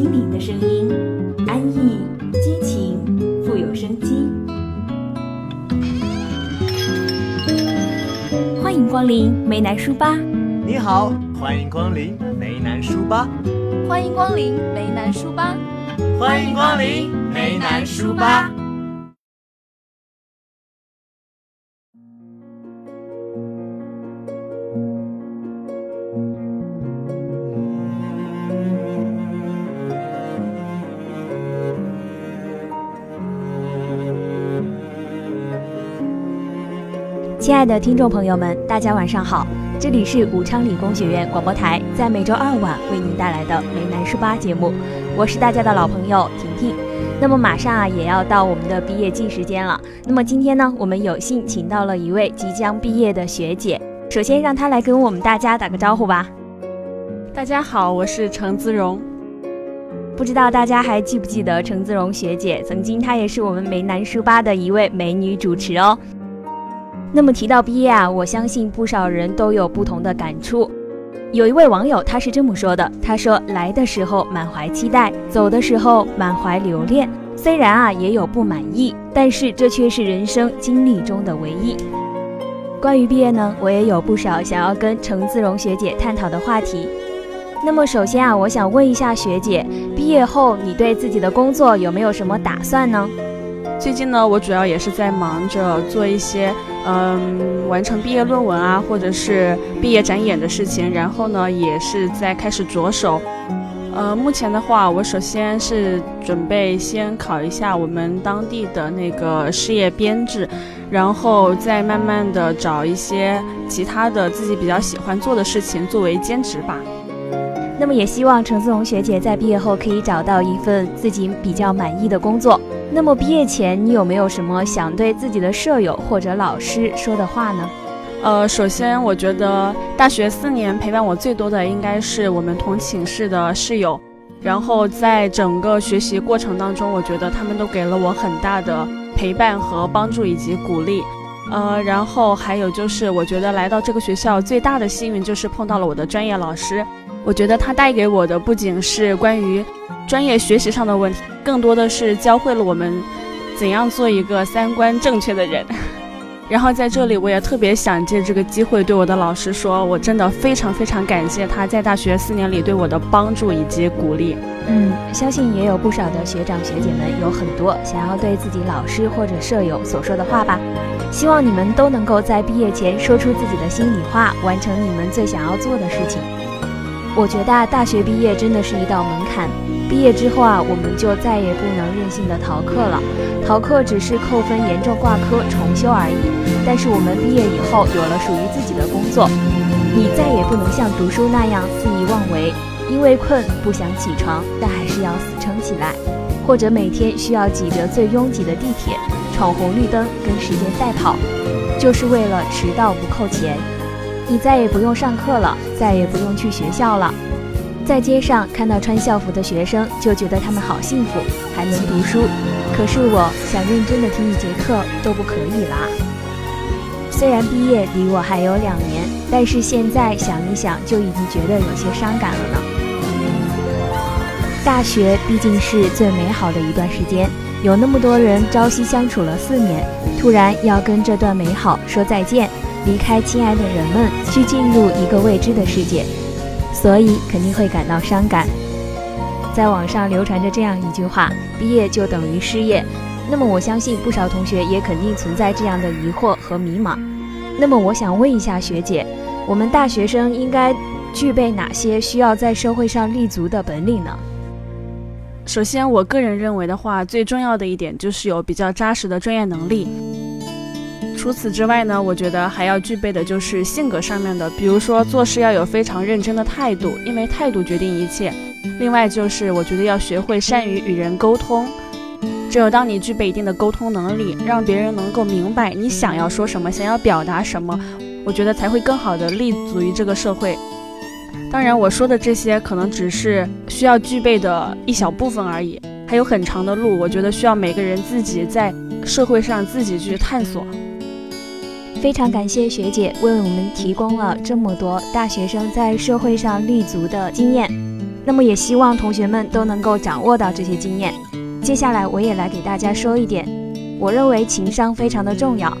心灵的声音，安逸激情，富有生机。欢迎光临梅南书吧。你好，欢迎光临梅南书吧。欢迎光临梅南书吧。欢迎光临梅南书吧。亲爱的听众朋友们，大家晚上好，这里是武昌理工学院广播台，在每周二晚为您带来的梅南书吧节目，我是大家的老朋友婷婷。那么马上啊也要到我们的毕业季时间了，那么今天呢，我们有幸请到了一位即将毕业的学姐，首先让她来跟我们大家打个招呼吧。大家好，我是程姿荣。不知道大家还记不记得程姿荣学姐？曾经她也是我们梅南书吧的一位美女主持哦。那么提到毕业啊，我相信不少人都有不同的感触。有一位网友他是这么说的：“他说来的时候满怀期待，走的时候满怀留恋。虽然啊也有不满意，但是这却是人生经历中的唯一。”关于毕业呢，我也有不少想要跟程自荣学姐探讨的话题。那么首先啊，我想问一下学姐，毕业后你对自己的工作有没有什么打算呢？最近呢，我主要也是在忙着做一些，嗯，完成毕业论文啊，或者是毕业展演的事情。然后呢，也是在开始着手。呃，目前的话，我首先是准备先考一下我们当地的那个事业编制，然后再慢慢的找一些其他的自己比较喜欢做的事情作为兼职吧。那么也希望陈思龙学姐在毕业后可以找到一份自己比较满意的工作。那么毕业前，你有没有什么想对自己的舍友或者老师说的话呢？呃，首先我觉得大学四年陪伴我最多的应该是我们同寝室的室友，然后在整个学习过程当中，我觉得他们都给了我很大的陪伴和帮助以及鼓励。呃，然后还有就是，我觉得来到这个学校最大的幸运就是碰到了我的专业老师，我觉得他带给我的不仅是关于。专业学习上的问题，更多的是教会了我们怎样做一个三观正确的人。然后在这里，我也特别想借这个机会对我的老师说，我真的非常非常感谢他在大学四年里对我的帮助以及鼓励。嗯，相信也有不少的学长学姐们有很多想要对自己老师或者舍友所说的话吧。希望你们都能够在毕业前说出自己的心里话，完成你们最想要做的事情。我觉得大学毕业真的是一道门槛。毕业之后啊，我们就再也不能任性的逃课了。逃课只是扣分、严重挂科、重修而已。但是我们毕业以后有了属于自己的工作，你再也不能像读书那样肆意妄为，因为困不想起床，但还是要死撑起来，或者每天需要挤着最拥挤的地铁，闯红绿灯跟时间赛跑，就是为了迟到不扣钱。你再也不用上课了，再也不用去学校了。在街上看到穿校服的学生，就觉得他们好幸福，还能读书。可是我想认真的听一节课都不可以啦。虽然毕业离我还有两年，但是现在想一想，就已经觉得有些伤感了呢。大学毕竟是最美好的一段时间，有那么多人朝夕相处了四年，突然要跟这段美好说再见，离开亲爱的人们，去进入一个未知的世界。所以肯定会感到伤感。在网上流传着这样一句话：“毕业就等于失业。”那么我相信不少同学也肯定存在这样的疑惑和迷茫。那么我想问一下学姐，我们大学生应该具备哪些需要在社会上立足的本领呢？首先，我个人认为的话，最重要的一点就是有比较扎实的专业能力。除此之外呢，我觉得还要具备的就是性格上面的，比如说做事要有非常认真的态度，因为态度决定一切。另外就是我觉得要学会善于与人沟通，只有当你具备一定的沟通能力，让别人能够明白你想要说什么，想要表达什么，我觉得才会更好的立足于这个社会。当然，我说的这些可能只是需要具备的一小部分而已，还有很长的路。我觉得需要每个人自己在社会上自己去探索。非常感谢学姐为我们提供了这么多大学生在社会上立足的经验。那么也希望同学们都能够掌握到这些经验。接下来我也来给大家说一点，我认为情商非常的重要。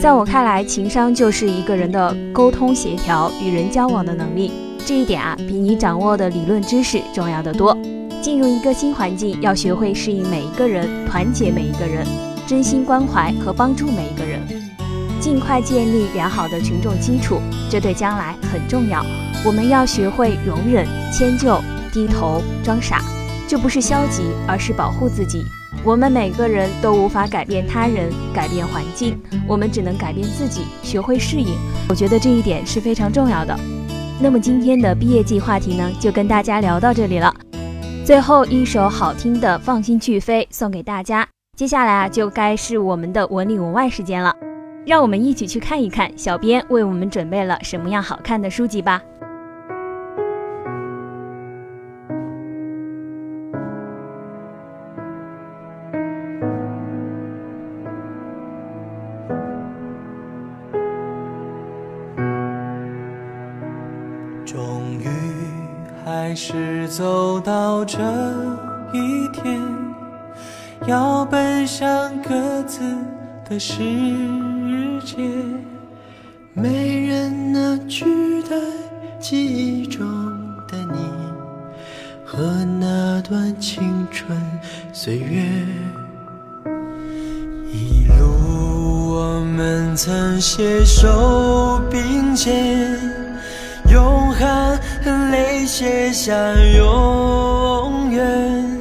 在我看来，情商就是一个人的沟通协调、与人交往的能力。这一点啊，比你掌握的理论知识重要的多。进入一个新环境，要学会适应每一个人，团结每一个人，真心关怀和帮助每一个人，尽快建立良好的群众基础，这对将来很重要。我们要学会容忍、迁就、低头、装傻，这不是消极，而是保护自己。我们每个人都无法改变他人、改变环境，我们只能改变自己，学会适应。我觉得这一点是非常重要的。那么今天的毕业季话题呢，就跟大家聊到这里了。最后一首好听的《放心去飞》送给大家。接下来啊，就该是我们的文里文外时间了，让我们一起去看一看小编为我们准备了什么样好看的书籍吧。终于还是走到这一天，要奔向各自的世界，没人能取代记忆中的你和那段青春岁月。一路我们曾携手并肩。用汗和泪写下永远，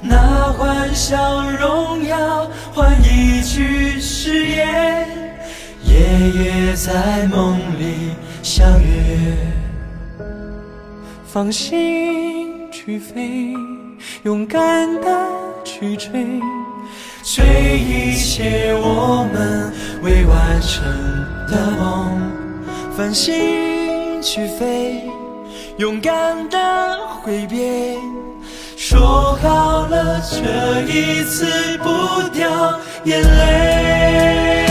那欢笑荣耀换一句誓言，夜夜在梦里相约。放心去飞，勇敢的去追，追一切我们未完成的梦。放心。去飞，勇敢的挥别，说好了这一次不掉眼泪。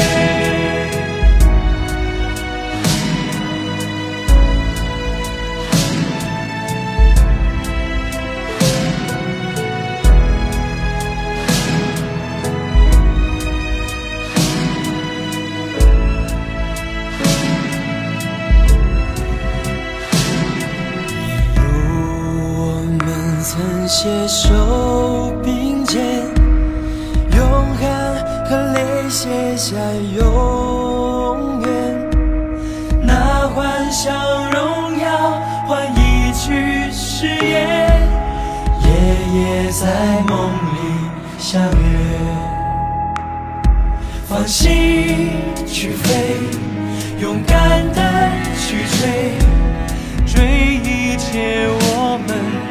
携手并肩，用汗和泪写下永远，拿欢笑荣耀换一句誓言，夜夜在梦里相约。放心去飞，勇敢的去追，追一切我们。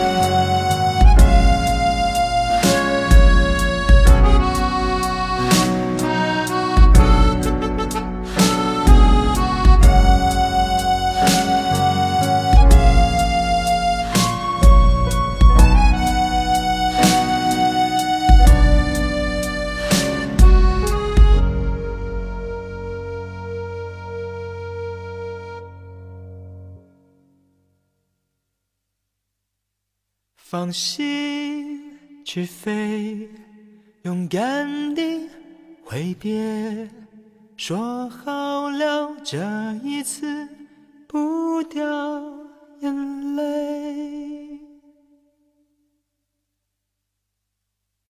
放心去飞，勇敢地挥别，说好了这一次不掉眼泪。